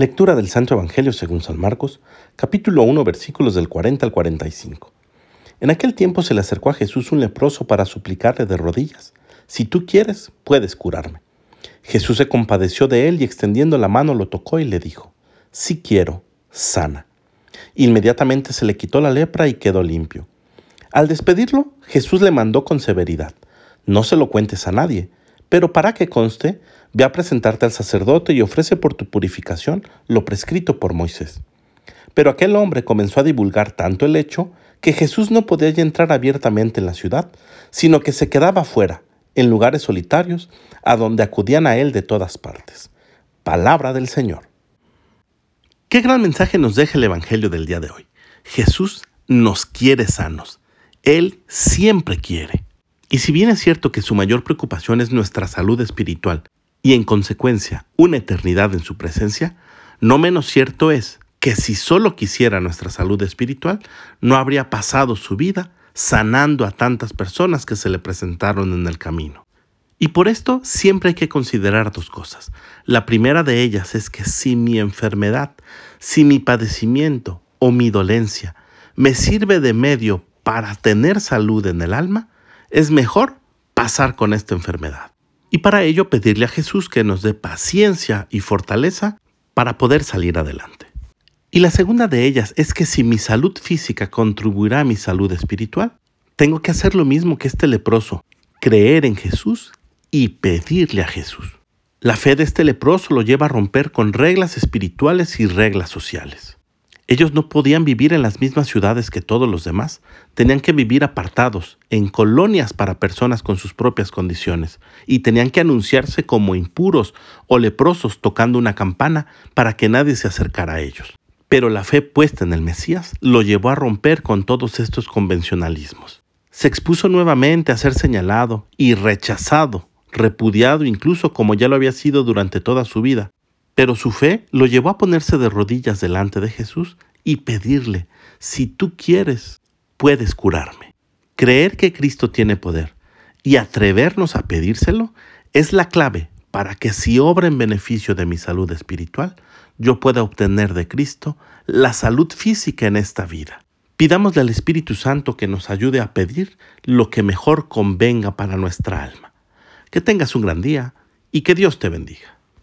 Lectura del Santo Evangelio según San Marcos, capítulo 1, versículos del 40 al 45. En aquel tiempo se le acercó a Jesús un leproso para suplicarle de rodillas, Si tú quieres, puedes curarme. Jesús se compadeció de él y extendiendo la mano lo tocó y le dijo, Si quiero, sana. Inmediatamente se le quitó la lepra y quedó limpio. Al despedirlo, Jesús le mandó con severidad, No se lo cuentes a nadie, pero para que conste, ve a presentarte al sacerdote y ofrece por tu purificación lo prescrito por Moisés. Pero aquel hombre comenzó a divulgar tanto el hecho que Jesús no podía ya entrar abiertamente en la ciudad, sino que se quedaba fuera, en lugares solitarios, a donde acudían a él de todas partes. Palabra del Señor. Qué gran mensaje nos deja el Evangelio del día de hoy. Jesús nos quiere sanos. Él siempre quiere. Y si bien es cierto que su mayor preocupación es nuestra salud espiritual y en consecuencia una eternidad en su presencia, no menos cierto es que si solo quisiera nuestra salud espiritual, no habría pasado su vida sanando a tantas personas que se le presentaron en el camino. Y por esto siempre hay que considerar dos cosas. La primera de ellas es que si mi enfermedad, si mi padecimiento o mi dolencia me sirve de medio para tener salud en el alma, es mejor pasar con esta enfermedad. Y para ello pedirle a Jesús que nos dé paciencia y fortaleza para poder salir adelante. Y la segunda de ellas es que si mi salud física contribuirá a mi salud espiritual, tengo que hacer lo mismo que este leproso, creer en Jesús y pedirle a Jesús. La fe de este leproso lo lleva a romper con reglas espirituales y reglas sociales. Ellos no podían vivir en las mismas ciudades que todos los demás, tenían que vivir apartados, en colonias para personas con sus propias condiciones, y tenían que anunciarse como impuros o leprosos tocando una campana para que nadie se acercara a ellos. Pero la fe puesta en el Mesías lo llevó a romper con todos estos convencionalismos. Se expuso nuevamente a ser señalado y rechazado, repudiado incluso como ya lo había sido durante toda su vida. Pero su fe lo llevó a ponerse de rodillas delante de Jesús y pedirle, si tú quieres, puedes curarme. Creer que Cristo tiene poder y atrevernos a pedírselo es la clave para que si obra en beneficio de mi salud espiritual, yo pueda obtener de Cristo la salud física en esta vida. Pidámosle al Espíritu Santo que nos ayude a pedir lo que mejor convenga para nuestra alma. Que tengas un gran día y que Dios te bendiga.